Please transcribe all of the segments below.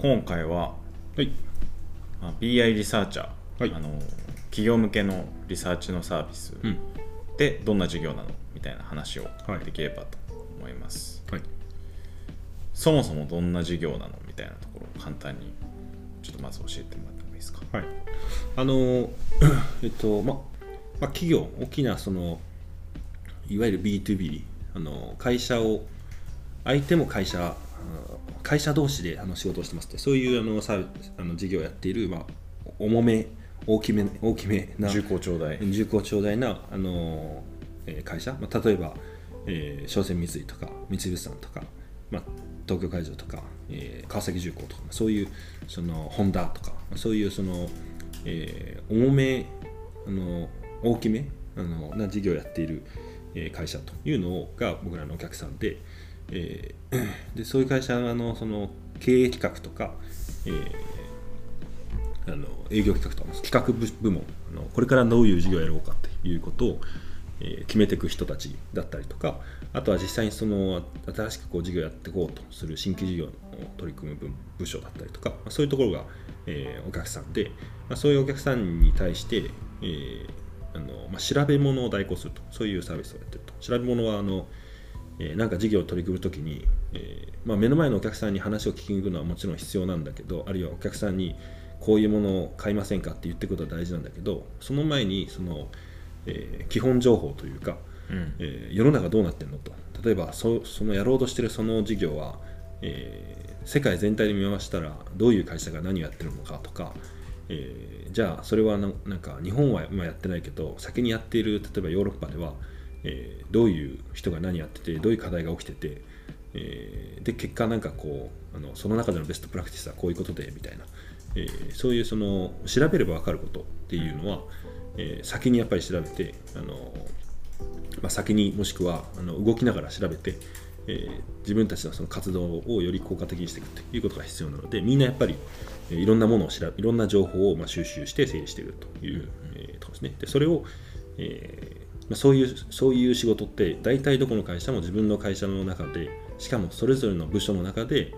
今回は、はい。まあ、BI リサーチャー、はい。あの企業向けのリサーチのサービスうん。でどんな授業なの？みたいな話をはい。できればと思います、はい。そもそもどんな授業なの？みたいなところを簡単にちょっとまず教えてもらってもいいですか？はい。あの えっとままあ企業大きなそのいわゆる B2B あの会社を相手も会社会社同士であの仕事をしてますってそういうあのサあの事業をやっている、まあ、重め大きめ大きめな重厚長大。重厚長大なあの、えー会社、まあ、例えば、えー商船三井とか三井物産とか、まあ、東京海上とか、えー川崎重工とかそういうそのホンダとかそういうその、えー重めあの大きめあのな事業をやっている、えー会社というのが僕らのお客さんで,、えーでそういう会社のその経営企画とか、えーあの営業企画とか企画部部門あのこれからどういう事業をやろうかということを、えー決めていく人たちだったりとかあとは実際にその新しくこう事業やっていこうとする新規事業を取り組む部部署だったりとか、まあそういうところが、えーお客さんで、まあ、そういうお客さんに対して、えーあのまあ、調べ物を代行するとそういうサービスをやってると。調べ物はあのえーなんか事業を取り組むときに、えーまあ、目の前のお客さんに話を聞きに行くのはもちろん必要なんだけどあるいはお客さんにこういうものを買いませんかって言っていくことは大事なんだけどその前にその、えー基本情報というか、うん。えー世の中どうなってるのと。例えばそそのやろうとしてるその事業は、えー世界全体で見回したらどういう会社が何をやってるのかとか、えーじゃあそれはななんか日本は今やってないけど先にやっている例えばヨーロッパでは、えーどういう人が何やっててどういう課題が起きてて、えーで結果なんかこうあのその中でのベストプラクティスはこういうことでみたいな、えーそういうその調べれば分かることっていうのは、え先にやっぱり調べてあのまあ、先にもしくはあの動きながら調べて、え自分たちのその活動をより効果的にしていくということが必要なのでみんなやっぱり、いろんなものを調べいろんな情報をまあ収集して整理しているという、えとですね。でそれを、え、そういうそういう仕事って大体どこの会社も自分の会社の中でしかもそれぞれの部署の中で、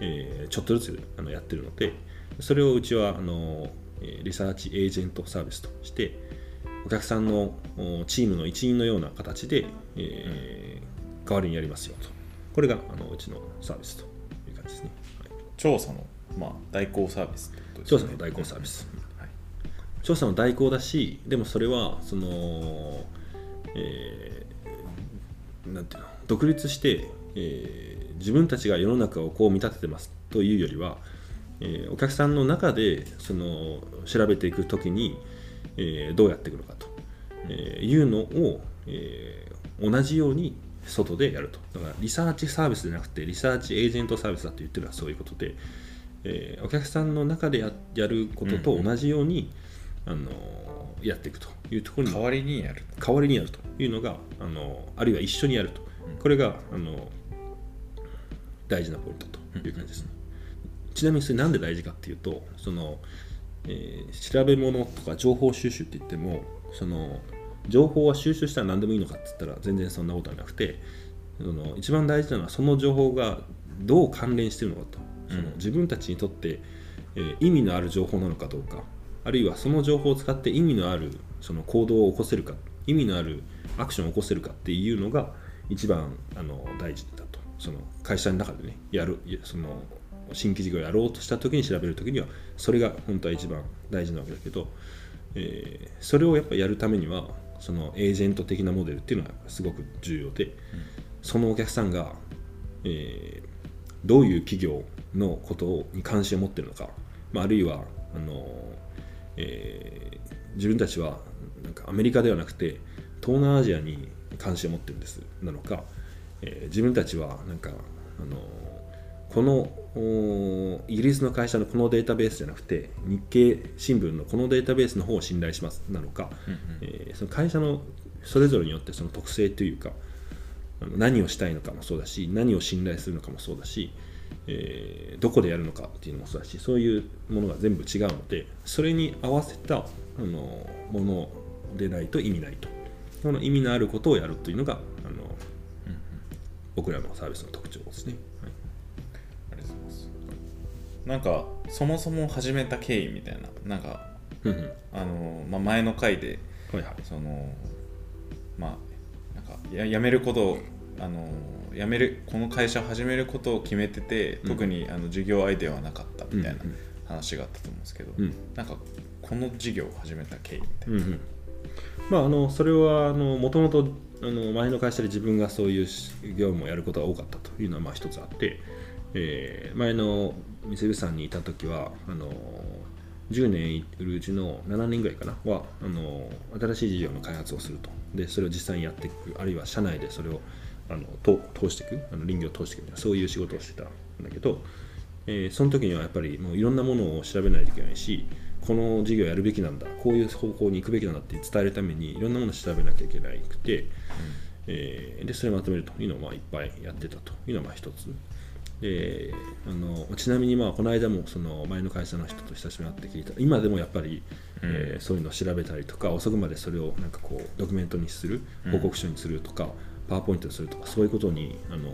えーちょっとずつあのやってるのでそれをうちはあのえーリサーチエージェントサービスとしてお客さんのおチームの一員のような形で、えー代わりにやりますよと。これがあのうちのサービスという感じですね。はい調査の、まあ、代行サービスってことですね調査の代行サービス。はい調査の代行だし、でもそれは、その、えーなんていうの、独立して、えー自分たちが世の中をこう見立ててますというよりは、えーお客さんの中でその調べていくときに、えーどうやっていくのかと、えーいうのを、えー同じように外でやると。だからリサーチサービスじゃなくてリサーチエージェントサービスだと言ってるのはそういうことで、えーお客さんの中でややることと同じように、あのやっていくというところに代わりにやる。代わりにやるというのがあのあるいは一緒にやると、これがあの大事なポイントという感じですね、ちなみにそれなんで大事かっていうとその、えー調べ物とか情報収集って言ってもその情報は収集したら何でもいいのかって言ったら全然そんなことはなくてその一番大事なのはその情報がどう関連しているのかと、その自分たちにとって、えー意味のある情報なのかどうかあるいはその情報を使って意味のあるその行動を起こせるか意味のあるアクションを起こせるかっていうのが一番あの大事だと。その会社の中でねやるその新規事業をやろうとした時に調べる時にはそれが本当は一番大事なわけだけど、えーそれをやっぱりやるためにはそのエージェント的なモデルっていうのはすごく重要で、そのお客さんが、えーどういう企業のことに関心を持っているのか、まあ、あるいはあの、えー自分たちはなんかアメリカではなくて東南アジアに関心を持ってるんです。なのか、えー自分たちはなんかあのこのおイギリスの会社のこのデータベースじゃなくて日経新聞のこのデータベースの方を信頼します。なのか、えーその会社のそれぞれによってその特性というか何をしたいのかもそうだし何を信頼するのかもそうだし、えーどこでやるのかっていうのもそうだしそういうものが全部違うのでそれに合わせたあのものでないと意味ないと。その意味のあることをやるというのがあの、僕らのサービスの特徴ですね。はい。ありがとうございます。なんかそもそも始めた経緯みたいななんかうんうん。あの、まあ、前の回ではいはい。そのまあなんかや辞めることをあの辞めるこの会社を始めることを決めてて、うん。特にあの授業アイデアはなかったみたいな話があったと思うんですけど、うん。なんかこの事業を始めた経緯みたいうんうん。まああのそれはもともと前の会社で自分がそういう業務をやることが多かったというのはまあ一つあって、えー前の三菱さんにいた時はあの10年いるうちの7年ぐらいかなはあの新しい事業の開発をすると。でそれを実際にやっていくあるいは社内でそれをあのと通していくあの林業を通していくみたいなそういう仕事をしてたんだけど、えーその時にはやっぱりもういろんなものを調べないといけないしこの事業やるべきなんだこういう方向に行くべきなんだって伝えるためにいろんなものを調べなきゃいけなくて、えーでそれをまとめるというのをまあいっぱいやってたというのがまあ一つ。であのちなみにまあこの間もその前の会社の人と親しみになって聞いた。今でもやっぱり、えーそういうのを調べたりとか遅くまでそれをなんかこうドキュメントにする報告書にするとか、パワーポイントにするとかそういうことにあの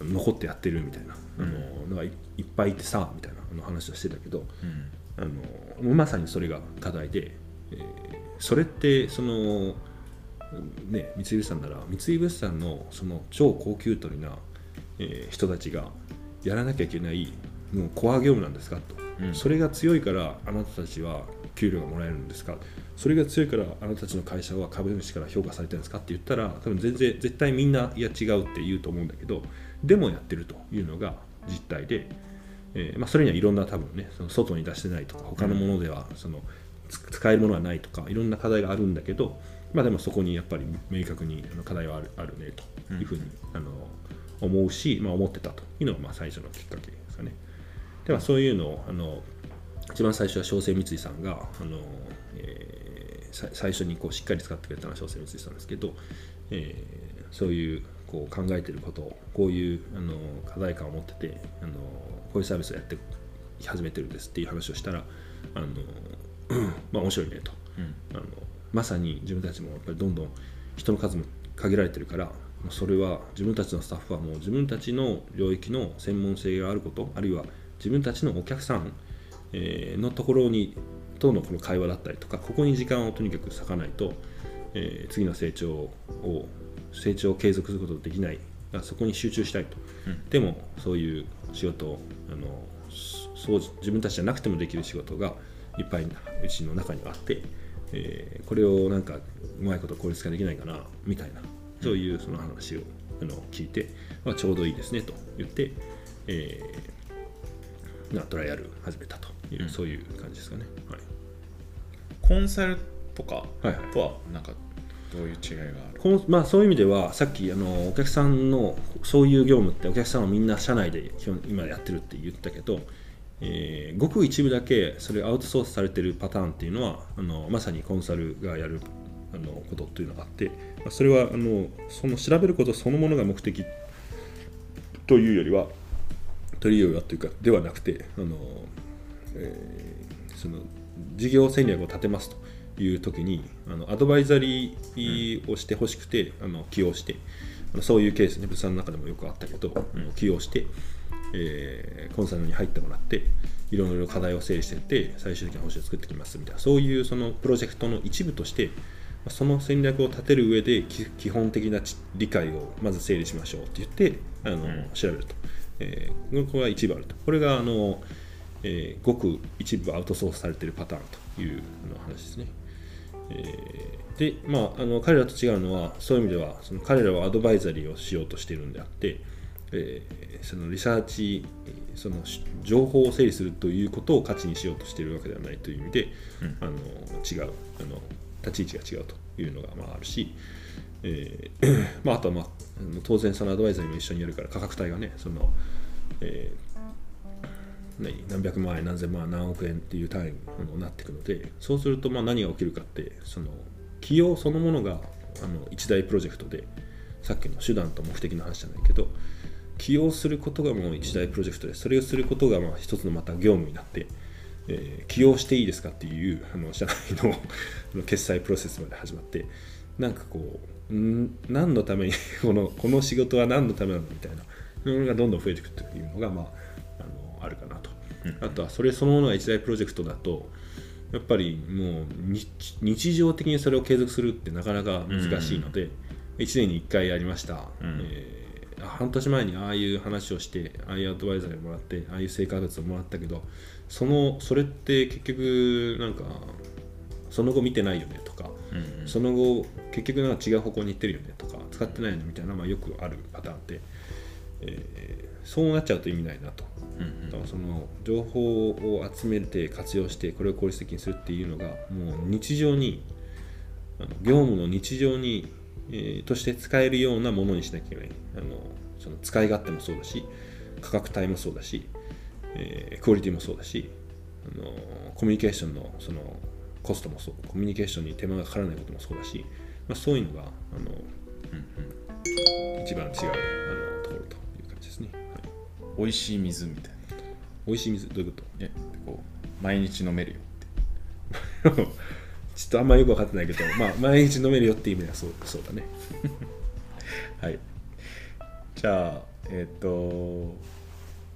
残ってやってるみたいな、あののがいいっぱいいてさみたいなあの話をしてたけど、な、うん。あのまさにそれが課題で、えーそれってその、ね、三井物産なら三井物産のその超高級取りな、えー人たちがやらなきゃいけないもうコア業務なんですかと、うん。それが強いからあなたたちは給料がもらえるんですか。それが強いからあなたたちの会社は株主から評価されてるんですかって言ったら多分全然絶対みんないや違うって言うと思うんだけどでもやってるというのが実態で、えーまあ、それにはいろんな多分ねその外に出してないとか他のものではその、つ使えるものはないとかいろんな課題があるんだけど、まあ、でもそこにやっぱり明確に課題はあるあるねというふうに、あの思うし、まあ、思ってたというのがまあ最初のきっかけですかね。ではそういうのをあの一番最初は商船三井さんがあの、えーさ最初にこうしっかり使ってくれたのは商船三井さんですけど、えーそういうこう考えてることをこういうあの課題感を持っててあのこういうサービスをやって始めてるんですっていう話をしたらあの、まあ、面白いねと。うん。あのまさに自分たちもやっぱりどんどん人の数も限られてるからそれは自分たちのスタッフはもう自分たちの領域の専門性があることあるいは自分たちのお客さん、えーのところにとのこの会話だったりとかここに時間をとにかく割かないと、えー次の成長を成長を継続することができないそこに集中したいと、うん。でもそういう仕事をあのそそう自分たちじゃなくてもできる仕事がいっぱいうちの中にはあって、えーこれをなんかうまいこと効率化できないかなみたいなそういうその話をあの聞いて、まあ、ちょうどいいですねと言って、えーまあトライアル始めたという、うん。そういう感じですかね。はい。コンサルとかはいはい。とはなんかどういう違いがある？このまあ、そういう意味ではさっきあのお客さんのそういう業務ってお客さんはみんな社内で基本今やってるって言ったけど、えーごく一部だけそれアウトソースされてるパターンっていうのはあのまさにコンサルがやるあのことっていうのがあって、まあそれはあのその調べることそのものが目的というよりはというよりはというかではなくてあの、えーその事業戦略を立てますという時にあのアドバイザリーをしてほしくて、あの起用してあのそういうケースね物産の中でもよくあったけど、あの起用して、えーコンサルに入ってもらっていろいろ課題を整理していって最終的な方針を作ってきますみたいなそういうそのプロジェクトの一部としてまあその戦略を立てる上でき基本的なち理解をまず整理しましょうって言ってあの、ん。調べると、えーこれは一部あるとこれがあの、えーごく一部アウトソースされているパターンという話ですね。えーで、まあ、あの彼らと違うのはそういう意味ではその彼らはアドバイザリーをしようとしているんであって、えーそのリサーチえーそのし情報を整理するということを価値にしようとしているわけではないという意味で、うんあの違うあの立ち位置が違うというのがまああるし、えーまあ、あとは、まあ、当然そのアドバイザリーも一緒にやるから価格帯がねその、えー何百万円何千万円何億円っていう単位になっていくのでそうするとまあ何が起きるかってその起用そのものがあの一大プロジェクトでさっきの手段と目的の話じゃないけど起用することがもう一大プロジェクトでそれをすることがまあ一つのまた業務になって、えー起用していいですかっていうあの社内のの決済プロセスまで始まってなんかこうん何のために このこの仕事は何のためなのみたいなのがどんどん増えていくというのが、まあ、あのああとはそれそのものが一大プロジェクトだとやっぱりもう日日常的にそれを継続するってなかなか難しいので、1年に1回やりました、うん。えー半年前にああいう話をしてああいうアドバイザーをもらってああいう成果物をもらったけどそのそれって結局なんかその後見てないよねとか、うんその後結局なんか違う方向に行ってるよねとか使ってないよねみたいな、まあ、よくあるパターンで、えーそうなっちゃうと意味ないなと。うん。だからその情報を集めて活用してこれを効率的にするっていうのがもう日常にあの業務の日常に、えーとして使えるようなものにしなきゃいけない。あのその使い勝手もそうだし価格帯もそうだし、えークオリティもそうだしあのコミュニケーションのそのコストもそうコミュニケーションに手間がかからないこともそうだし、まあ、そういうのがあの、一番違うあのところという感じですね、はい、美味しい水みたいな。美味しい水どういうこと？えこう毎日飲めるよって。ちょっとあんまりよく分かってないけど、まあ、毎日飲めるよっていう意味ではそうそうだね。はい。じゃあえっ、と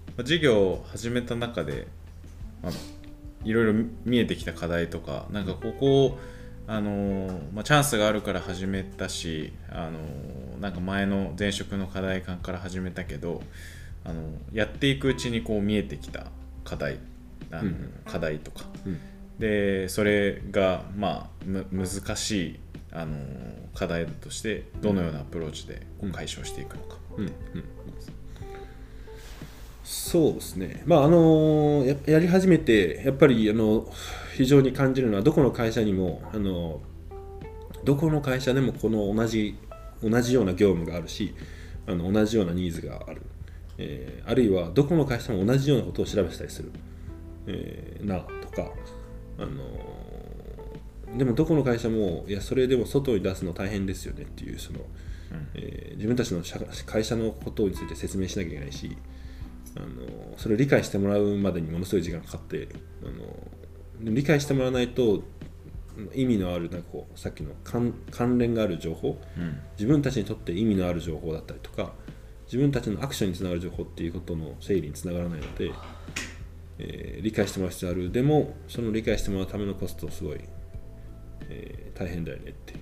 まあ授業を始めた中で、まあ、いろいろ見えてきた課題とかなんかここあのーまあ、チャンスがあるから始めたし、あのーなんか前の前職の課題感から始めたけど、あのやっていくうちにこう見えてきた課題あの、うん。課題とか。うん。でそれがまあむ難しいあの課題としてどのようなアプローチで解消していくのか、うん。うんそうですね、まああのややり始めて、やっぱりあの非常に感じるのは、どこの会社にも、あのどこの会社でもこの同じ同じような業務があるし、あの同じようなニーズがある、えーあるいはどこの会社も同じようなことを調べてたりする、えーなとか、あのでもどこの会社も、いや、それでも外に出すの大変ですよねっていう、その、えー自分たちの社会社のことについて説明しなきゃいけないし、あのそれを理解してもらうまでにものすごい時間かかってあのでも理解してもらわないと意味のあるなんかこうさっきの関関連がある情報うん。自分たちにとって意味のある情報だったりとか自分たちのアクションにつながる情報っていうことの整理につながらないので、えー理解してもらう必要ある。でもその理解してもらうためのコストすごい、えー大変だよねって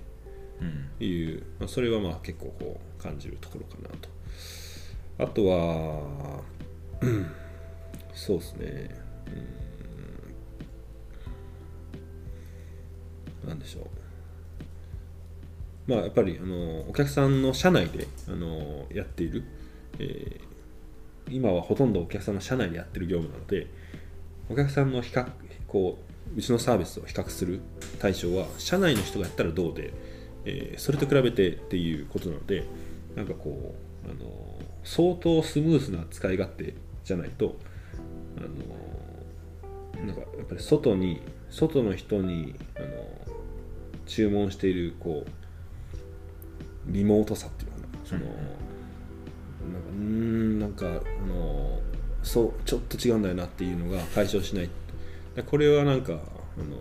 う。ん。いう、まあ、それはまあ結構こう感じるところかなと。あとは、うんそうですね。うん。なんでしょう。まあやっぱりあのお客さんの社内であのやっている、えー今はほとんどお客さんの社内でやってる業務なのでお客さんの比較こううちのサービスを比較する対象は社内の人がやったらどうで、えーそれと比べてっていうことなのでなんかこうあの相当スムーズな使い勝手じゃないとあのなんかやっぱり外に外の人にあの注文しているこうリモートさっていうのかな。その、なんかうーんなんかあのそうちょっと違うんだよなっていうのが解消しない。でこれはなんかあの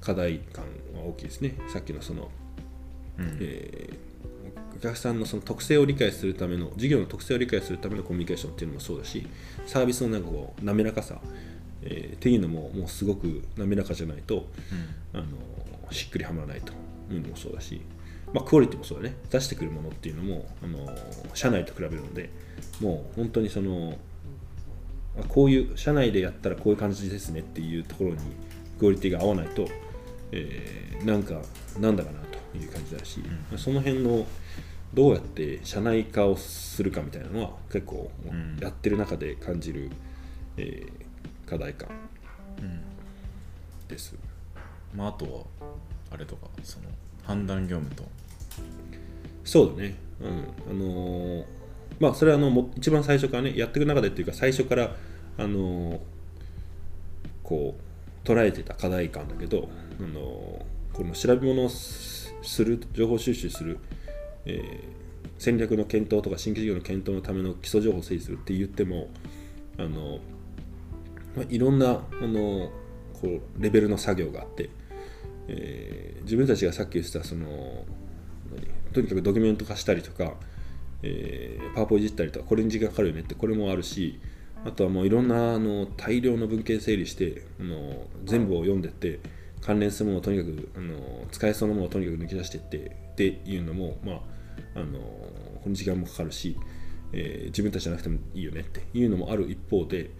課題感は大きいですね。さっきのその、うん。えーお客さんのその特性を理解するための事業の特性を理解するためのコミュニケーションっていうのもそうだしサービスのなんかこう滑らかさ、えーっていうのももうすごく滑らかじゃないとあのしっくりはまらないというのもそうだし、まあ、クオリティもそうだね。出してくるものっていうのもあの社内と比べるのでもう本当にそのあこういう社内でやったらこういう感じですねっていうところにクオリティが合わないと、えーなんかなんだかなという感じだし、その辺のどうやって社内化をするかみたいなのは結構ん。やってる中で感じる、えー課題感です。まあ、あとはあれとかその判断業務と。そうだね、うん。あのーまあそれはあのも一番最初からねやっていく中でっていうか最初からあのーこう捉えてた課題感だけど、あのーこの調べ物をする情報収集する、えー戦略の検討とか新規事業の検討のための基礎情報を整理するって言ってもあの、まあ、いろんなあのこうレベルの作業があって、えー自分たちがさっき言ってたそのとにかくドキュメント化したりとか、えーパワポいじったりとかこれに時間かかるよねってこれもあるしあとはもういろんなあの大量の文献整理してあの全部を読んでって関連するものをとにかくあの使えそうなものをとにかく抜き出していってっていうのも、まあ、あのこの時間もかかるし、えー自分たちじゃなくてもいいよねっていうのもある一方で、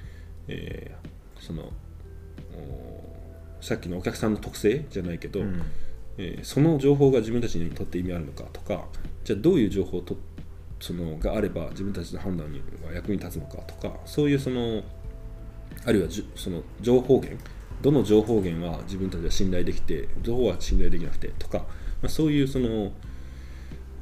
えーそのおさっきのお客さんの特性じゃないけど、うん。えーその情報が自分たちにとって意味あるのかとかじゃあどういう情報とそのがあれば自分たちの判断には役に立つのかとかそういうそのあるいはその情報源どの情報源は自分たちは信頼できてどこは信頼できなくてとか、まあ、そういうそのお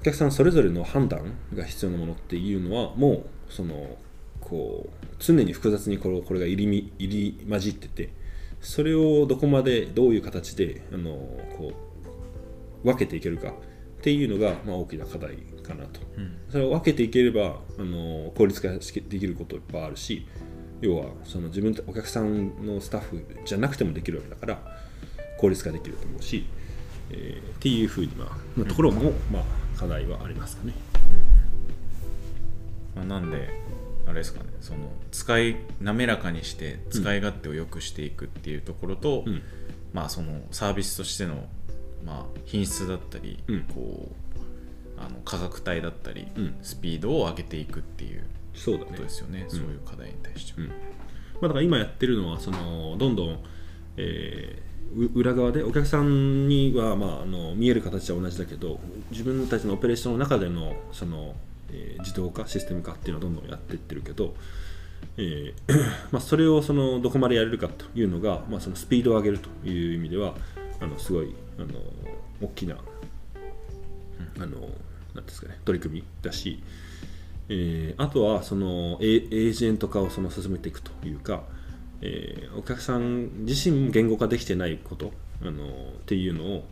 客さんそれぞれの判断が必要なものっていうのはもうそのこう常に複雑にこれこれが入りみ入り混じっててそれをどこまでどういう形であのこう分けていけるかっていうのが、まあ、大きな課題かなと、それを分けていければあの効率化できることいっぱいあるし要はその自分お客さんのスタッフじゃなくてもできるわけだから効率化できると思うし、えーっていうふうにまあなところも、まあ、課題はありますかね。まあ、なんであれですかね。その使い滑らかにして使い勝手を良くしていくっていうところと、うん。まあそのサービスとしての、まあ、品質だったり、うん。こうあの価格帯だったり、うん。スピードを上げていくっていうそうだね。ことですよね、そういう課題に対しては、うん。まあ、だから今やってるのはそのどんどん、えーう裏側でお客さんには、まあ、あの見える形は同じだけど自分たちのオペレーションの中でのその、えー自動化システム化っていうのをどんどんやっていってるけど、えー まあ、それをそのどこまでやれるかというのが、まあ、そのスピードを上げるという意味ではあのすごいあの大きなあのなんですかね取り組みだし、えーあとはそのエージェント化をその進めていくというか、えーお客さん自身言語化できてないことあのっていうのを、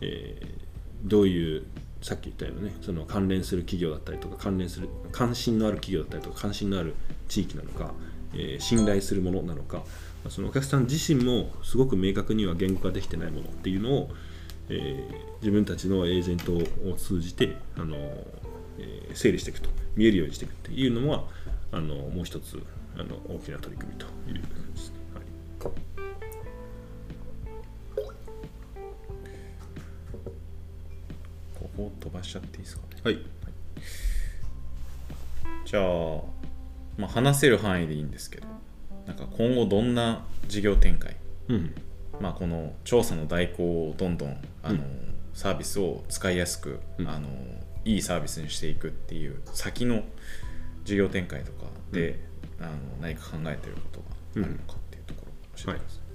えーどういうさっき言ったようなねその関連する企業だったりとか関連する関心のある企業だったりとか関心のある地域なのか、え信頼するものなのかそのお客さん自身もすごく明確には言語化できてないものっていうのを、え自分たちのエージェントを通じてあの、えー整理していくと見えるようにしていくっていうのはあのもう一つあの大きな取り組みという感じですね。はい。ここ飛ばしちゃっていいですかね？はい。じゃあ、まあ、話せる範囲でいいんですけどなんか今後どんな事業展開？うん。まあ、この調査の代行をどんどんあの、うん。サービスを使いやすく、うん。あのいいサービスにしていくっていう先の事業展開とかで、あの何か考えてることがあるのかっていうところを教えてください。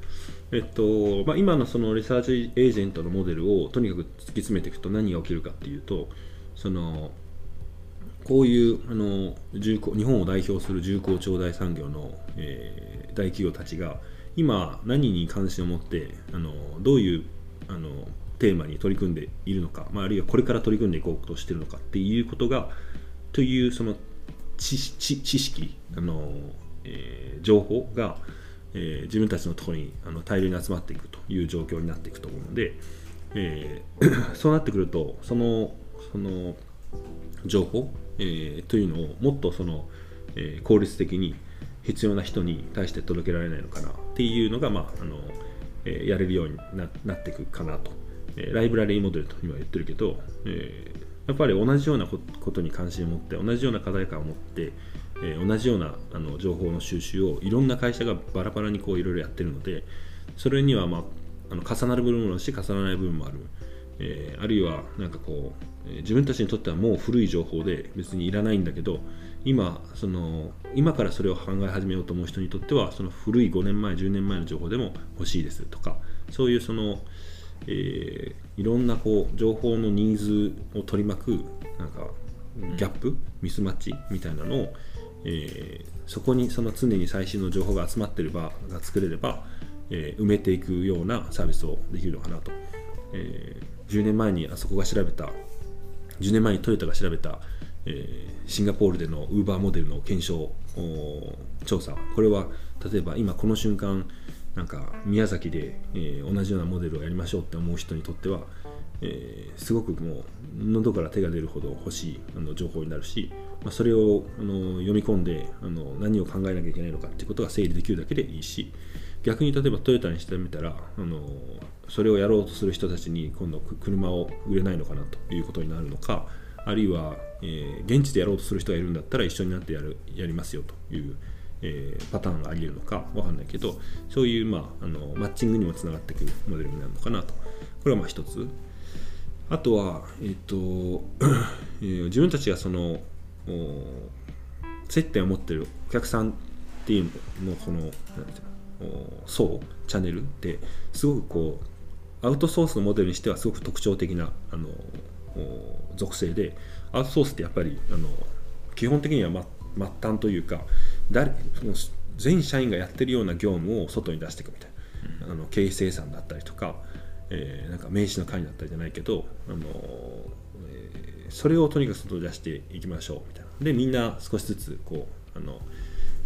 えっとまあ、今のそのリサーチエージェントのモデルをとにかく突き詰めていくと何が起きるかっていうとそのこういうあの重工日本を代表する重工長大産業の、えー大企業たちが今何に関心を持ってあのどういうあのテーマに取り組んでいるのか、まあ、あるいはこれから取り組んでいこうとしているのかっていうことがというその知識あの、えー情報が、えー自分たちのところにあの大量に集まっていくという状況になっていくと思うので、えー そうなってくるとそのその情報、えーというのをもっとその、えー効率的に必要な人に対して届けられないのかなっていうのが、まああのえーやれるようにななっていくかなと、ライブラリーモデルと今言ってるけど、えやっぱり同じようなことに関心を持って同じような課題感を持って、え同じようなあの情報の収集をいろんな会社がバラバラにこういろいろやってるのでそれには、まあ、あの重なる部分もあるし重ならない部分もある、えあるいはなんかこう、え自分たちにとってはもう古い情報で別にいらないんだけど今その今からそれを考え始めようと思う人にとってはその古い5年前10年前の情報でも欲しいですとかそういうその、えーいろんなこう情報のニーズを取り巻くなんかギャップ、ミスマッチみたいなのを、えーそこにその常に最新の情報が集まっている場が作れれば、えー埋めていくようなサービスをできるのかなと、えー10年前にあそこが調べた10年前にトヨタが調べた、えーシンガポールでのウーバーモデルの検証調査。これは例えば今この瞬間なんか宮崎で、えー同じようなモデルをやりましょうって思う人にとっては、えーすごくもう喉から手が出るほど欲しいあの情報になるし、まあ、それをあの読み込んであの何を考えなきゃいけないのかっていうことが整理できるだけでいいし逆に例えばトヨタにしてみたらあのそれをやろうとする人たちに今度車を売れないのかなということになるのかあるいは、えー現地でやろうとする人がいるんだったら一緒になってやるやりますよという、えーパターンがありえるのかわかんないけどそういう、まあ、あのマッチングにもつながっていくモデルになるのかなと。これはまあ一つ。あとは、えっと えー自分たちがその接点を持ってるお客さんっていうのこのなんていうの層チャンネルってすごくこうアウトソースのモデルにしてはすごく特徴的なあの属性でアウトソースってやっぱりあの基本的には末末端というか誰その全社員がやってるような業務を外に出していくみたいな、あの経営生産だったりとか、えーなんか名刺の会だったりじゃないけど、あのえーそれをとにかく外に出していきましょうみたいな。でみんな少しずつこうあの、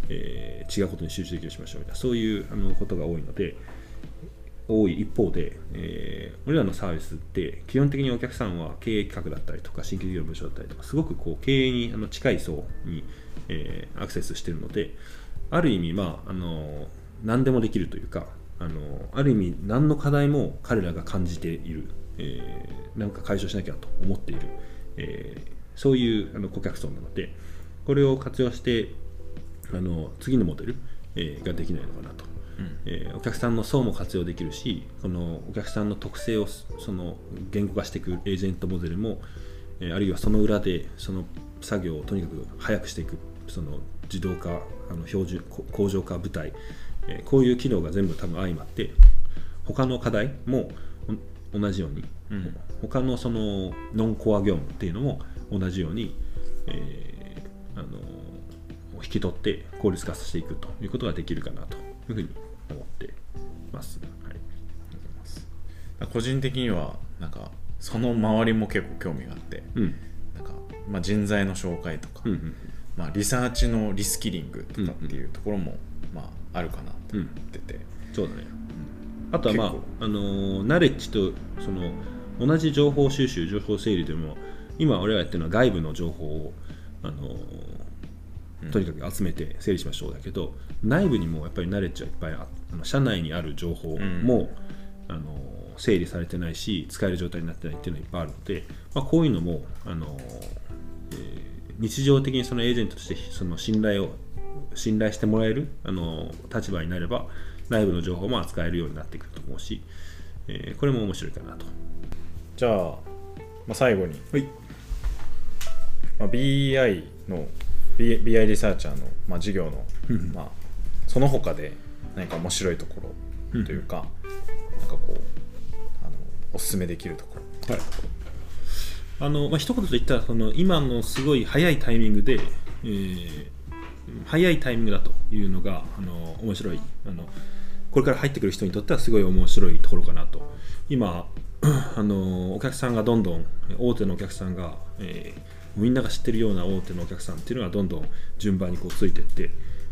えー違うことに集中できるしましょうみたいな。そういうあのことが多いので多い一方で、えー俺らのサービスって基本的にお客さんは経営企画だったりとか新規事業部署だったりとかすごくこう経営にあの近い層に、えーアクセスしているのである意味、まあ、あの何でもできるというかあのある意味何の課題も彼らが感じている、えーなんか解消しなきゃと思っている、えーそういうあの顧客層なのでこれを活用してあの次のモデル、えーができないのかなと、えーお客さんの層も活用できるしこのお客さんの特性をその言語化していくエージェントモデルも、えーあるいはその裏でその作業をとにかく早くしていくその自動化あの標準こ工場化部隊、えーこういう機能が全部多分相まって他の課題もお同じように、うん。他のそのノンコア業務っていうのも同じように、えーあの引き取って効率化させていくということができるかなというふうに思ってます。はい。個人的にはなんかその周りも結構興味があってうん。なんか、まあ、人材の紹介とか、うんうんまあ、リサーチのリスキリングとかっていうところも、まあ、あるかなと思ってて、そうだね。あとはまああのーナレッジとその同じ情報収集、情報整理でも、今俺らやってるのは外部の情報を、あのーとにかく集めて整理しましょうだけど、内部にもやっぱりナレッジはいっぱいああの社内にある情報も、あのー整理されてないし、使える状態になってないっていうのがいっぱいあるので、まあ、こういうのも、あのーえー日常的にそのエージェントとしてその信頼を信頼してもらえるあの立場になれば内部の情報も扱えるようになってくると思うし、えーこれも面白いかなと。じゃあ、まあ、最後に、はい。まあ、BI の B- BI リサーチャーの、まあ、授業の、まあ、その他で何か面白いところというか、なんかこうあのおすすめできるところ。はいあのまあ一言で言ったらその今のすごい早いタイミングで、えー早いタイミングだというのがあの面白いあのこれから入ってくる人にとってはすごい面白いところかなと。今あのお客さんがどんどん大手のお客さんが、えーみんなが知ってるような大手のお客さんっていうのがどんどん順番にこうついていって、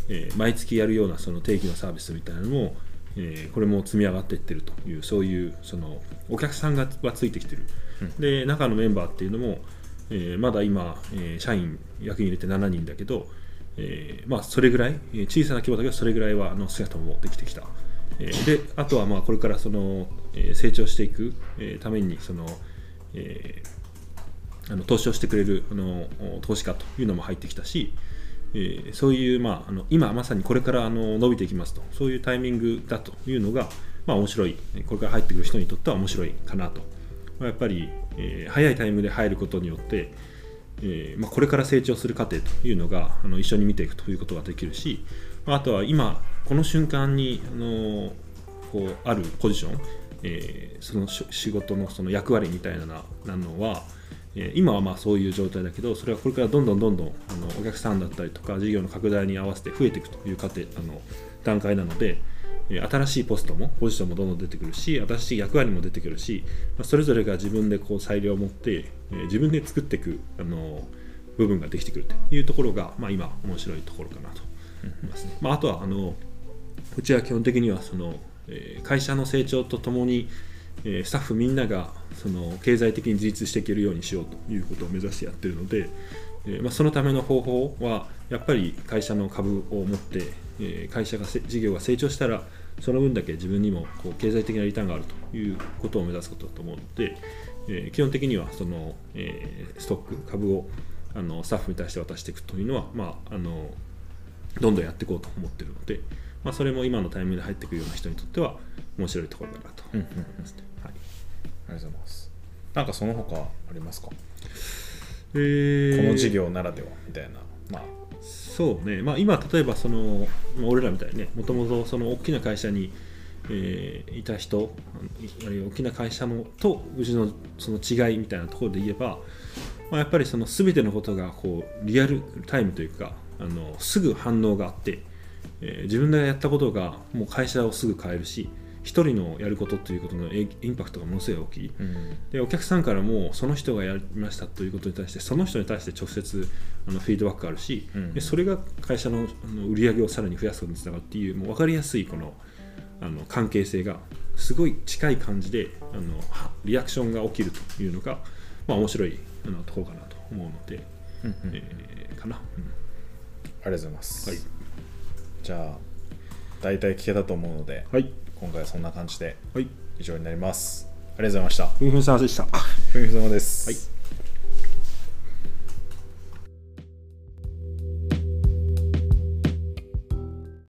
えー毎月やるようなその定期のサービスみたいなのも、えーこれも積み上がっていってるというそういうそのお客さんがはついてきてる、で中のメンバーっていうのも、えーまだ今、えー社員役に入れて7人だけど、えーまあ、それぐらい、え小さな規模だけどそれぐらいはの姿もできてきた、えーであとはまあこれからその、えー成長していく、えためにその、えーあの投資をしてくれるあの投資家というのも入ってきたし、えーそういう、まあ、あの今まさにこれからあの伸びていきますと。そういうタイミングだというのが、まあ、面白い。これから入ってくる人にとっては面白いかなと、まあ、やっぱり、えー早いタイミングで入ることによって、えーまあ、これから成長する過程というのがあの一緒に見ていくということができるし、まあ、あとは今この瞬間にあのこうあるポジション、えーその仕事のその役割みたいななのは、え今はまあそういう状態だけどそれはこれからどんどんどんどんあのお客さんだったりとか事業の拡大に合わせて増えていくという過程あの段階なので、新しいポストもポジションもどんどん出てくるし新しい役割も出てくるし、まあそれぞれが自分でこう裁量を持って、えー自分で作っていくあの部分ができてくるというところが、まあ、今面白いところかなと思いますね。まあ、あとはあのうちは基本的にはその、えー会社の成長とともに、えースタッフみんながその経済的に自立していけるようにしようということを目指してやってるので、えーまあ、そのための方法はやっぱり会社の株を持って、えー会社がせ事業が成長したらその分だけ自分にもこう経済的なリターンがあるということを目指すことだと思うので、えー基本的にはその、えーストック株をあのスタッフに対して渡していくというのは、まあ、あのどんどんやっていこうと思っているので、まあ、それも今のタイミングで入ってくるような人にとっては面白いところだなと思いますね。はい。ありがとうございます。なんかその他ありますか、えー。この事業ならではみたいな。まあ。そうね、まあ、今、例えばその、まあ、俺らみたいにね、もともとその大きな会社に、えーいた人、あるいは大きな会社のとうちのその違いみたいなところで言えば、まあ、やっぱりその全てのことがこうリアルタイムというか、あのすぐ反応があって、えー自分がやったことがもう会社をすぐ変えるし、一人のやることということのイインパクトがものすごい大きい。うん。でお客さんからもその人がやりましたということに対してその人に対して直接あのフィードバックがあるし、うん。でそれが会社のあの売り上げをさらに増やすことにつながるっていうもう分かりやすいこのあの関係性がすごい近い感じであのはリアクションが起きるというのが、まあ、面白いあのところかなと思うので、うんうん。えーかな、ありがとうございます、はい。じゃあ大体聞けたと思うのではい今回はそんな感じではい。以上になります。ありがとうございました。ふんふんさんでした。ふみふ様です、はい